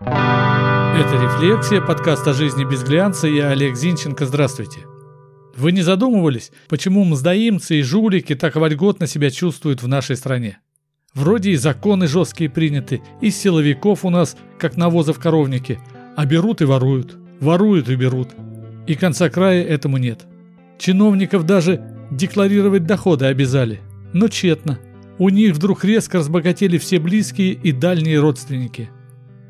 Это «Рефлексия», подкаст о жизни без глянца. Я Олег Зинченко. Здравствуйте. Вы не задумывались, почему мздоимцы и жулики так вольготно себя чувствуют в нашей стране? Вроде и законы жесткие приняты, и силовиков у нас, как навоза в коровнике, а берут и воруют, воруют и берут. И конца края этому нет. Чиновников даже декларировать доходы обязали, но тщетно. У них вдруг резко разбогатели все близкие и дальние родственники.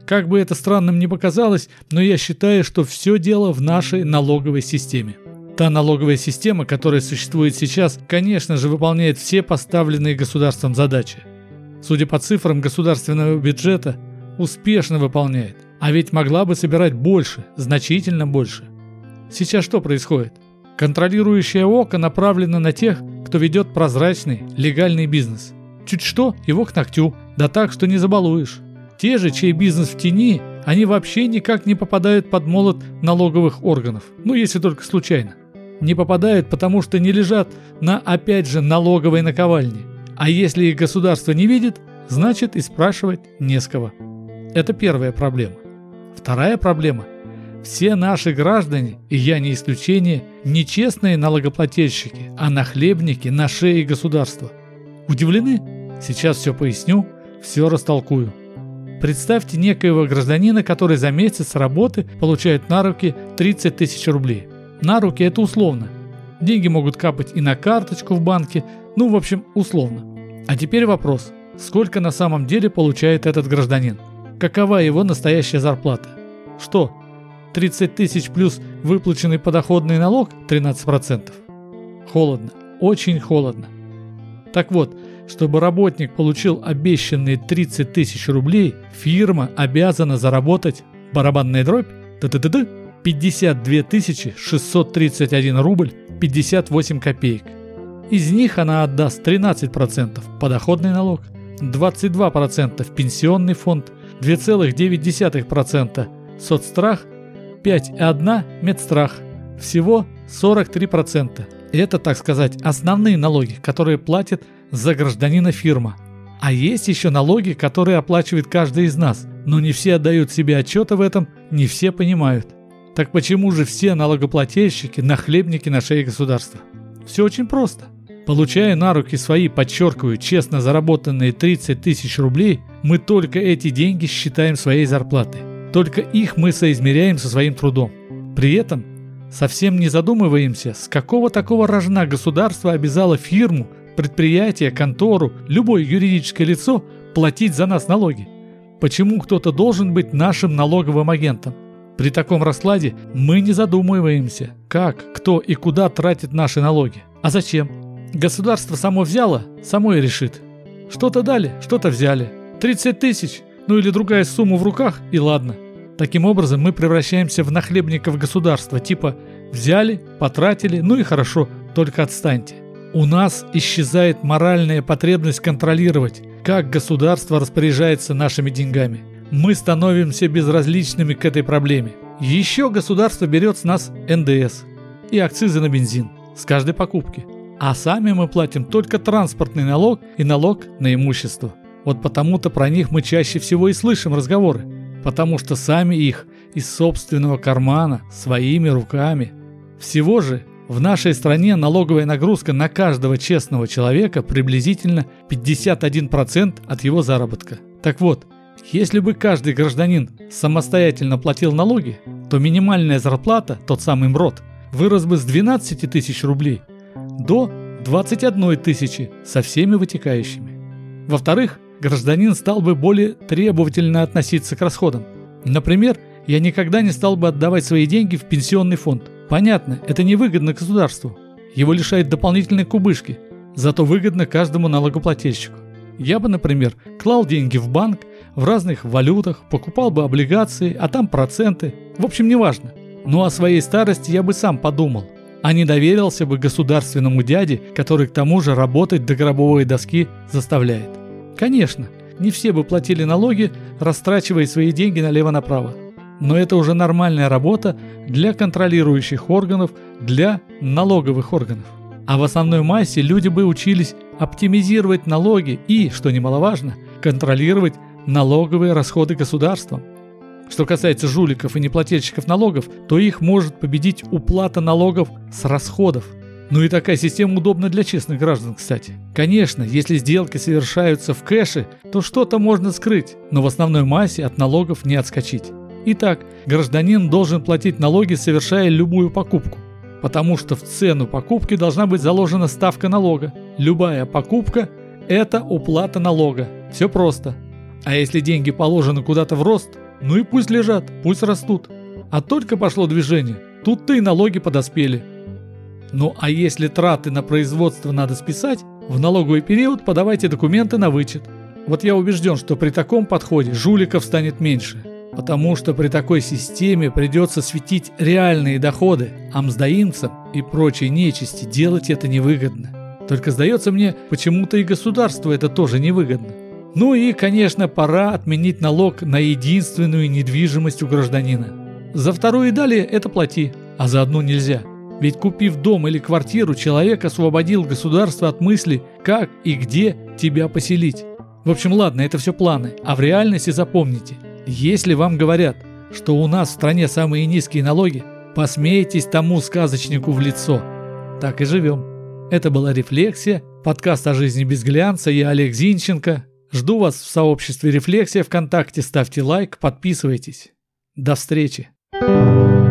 Как бы это странным ни показалось, но я считаю, что все дело в нашей налоговой системе. Та налоговая система, которая существует сейчас, конечно же, выполняет все поставленные государством задачи. Судя по цифрам государственного бюджета, успешно выполняет. А ведь могла бы собирать больше, значительно больше. Сейчас что происходит? Контролирующее око направлено на тех, кто ведет прозрачный, легальный бизнес. Чуть что, его к ногтю, да так, что не забалуешь. Те же, чей бизнес в тени, они вообще никак не попадают под молот налоговых органов, ну если только случайно. Не попадают, потому что не лежат на, опять же, налоговой наковальне. А если их государство не видит, значит и спрашивать не с кого. Это первая проблема. Вторая проблема все наши граждане, и я не исключение, нечестные налогоплательщики, а нахлебники на шее государства. Удивлены? Сейчас все поясню, все растолкую. Представьте некоего гражданина, который за месяц работы получает на руки 30 тысяч рублей. На руки это условно. Деньги могут капать и на карточку в банке, ну в общем условно. А теперь вопрос, сколько на самом деле получает этот гражданин? Какова его настоящая зарплата? Что, 30 тысяч плюс выплаченный подоходный налог 13%. Холодно, очень холодно. Так вот, чтобы работник получил обещанные 30 тысяч рублей, фирма обязана заработать барабанная дробь т -т -т -т, 52 631 рубль 58 копеек. Из них она отдаст 13% подоходный налог, 22% в пенсионный фонд, 2,9% соцстрах 5,1 медстрах. Всего 43%. Это, так сказать, основные налоги, которые платит за гражданина фирма. А есть еще налоги, которые оплачивает каждый из нас, но не все отдают себе отчета в этом, не все понимают. Так почему же все налогоплательщики – нахлебники на шее государства? Все очень просто. Получая на руки свои, подчеркиваю, честно заработанные 30 тысяч рублей, мы только эти деньги считаем своей зарплатой. Только их мы соизмеряем со своим трудом. При этом совсем не задумываемся, с какого такого рожна государство обязало фирму, предприятие, контору, любое юридическое лицо платить за нас налоги. Почему кто-то должен быть нашим налоговым агентом? При таком раскладе мы не задумываемся, как, кто и куда тратит наши налоги. А зачем? Государство само взяло, само и решит. Что-то дали, что-то взяли. 30 тысяч, ну или другая сумма в руках, и ладно. Таким образом, мы превращаемся в нахлебников государства, типа «взяли, потратили, ну и хорошо, только отстаньте». У нас исчезает моральная потребность контролировать, как государство распоряжается нашими деньгами. Мы становимся безразличными к этой проблеме. Еще государство берет с нас НДС и акцизы на бензин с каждой покупки. А сами мы платим только транспортный налог и налог на имущество. Вот потому-то про них мы чаще всего и слышим разговоры потому что сами их из собственного кармана, своими руками. Всего же в нашей стране налоговая нагрузка на каждого честного человека приблизительно 51% от его заработка. Так вот, если бы каждый гражданин самостоятельно платил налоги, то минимальная зарплата, тот самый МРОД, вырос бы с 12 тысяч рублей до 21 тысячи со всеми вытекающими. Во-вторых, гражданин стал бы более требовательно относиться к расходам. Например, я никогда не стал бы отдавать свои деньги в пенсионный фонд. Понятно, это невыгодно государству. Его лишает дополнительной кубышки. Зато выгодно каждому налогоплательщику. Я бы, например, клал деньги в банк, в разных валютах, покупал бы облигации, а там проценты. В общем, неважно. Ну о своей старости я бы сам подумал, а не доверился бы государственному дяде, который к тому же работать до гробовой доски заставляет. Конечно, не все бы платили налоги, растрачивая свои деньги налево-направо. Но это уже нормальная работа для контролирующих органов, для налоговых органов. А в основной массе люди бы учились оптимизировать налоги и, что немаловажно, контролировать налоговые расходы государства. Что касается жуликов и неплательщиков налогов, то их может победить уплата налогов с расходов. Ну и такая система удобна для честных граждан, кстати. Конечно, если сделки совершаются в кэше, то что-то можно скрыть, но в основной массе от налогов не отскочить. Итак, гражданин должен платить налоги, совершая любую покупку. Потому что в цену покупки должна быть заложена ставка налога. Любая покупка – это уплата налога. Все просто. А если деньги положены куда-то в рост, ну и пусть лежат, пусть растут. А только пошло движение, тут-то и налоги подоспели. Ну а если траты на производство надо списать, в налоговый период подавайте документы на вычет. Вот я убежден, что при таком подходе жуликов станет меньше. Потому что при такой системе придется светить реальные доходы, а мздоимцам и прочей нечисти делать это невыгодно. Только сдается мне, почему-то и государству это тоже невыгодно. Ну и, конечно, пора отменить налог на единственную недвижимость у гражданина. За вторую и далее это плати, а за одну нельзя. Ведь купив дом или квартиру, человек освободил государство от мысли, как и где тебя поселить. В общем, ладно, это все планы, а в реальности запомните, если вам говорят, что у нас в стране самые низкие налоги, посмейтесь тому сказочнику в лицо. Так и живем. Это была «Рефлексия», подкаст о жизни без глянца, я Олег Зинченко. Жду вас в сообществе «Рефлексия» ВКонтакте, ставьте лайк, подписывайтесь. До встречи. thank you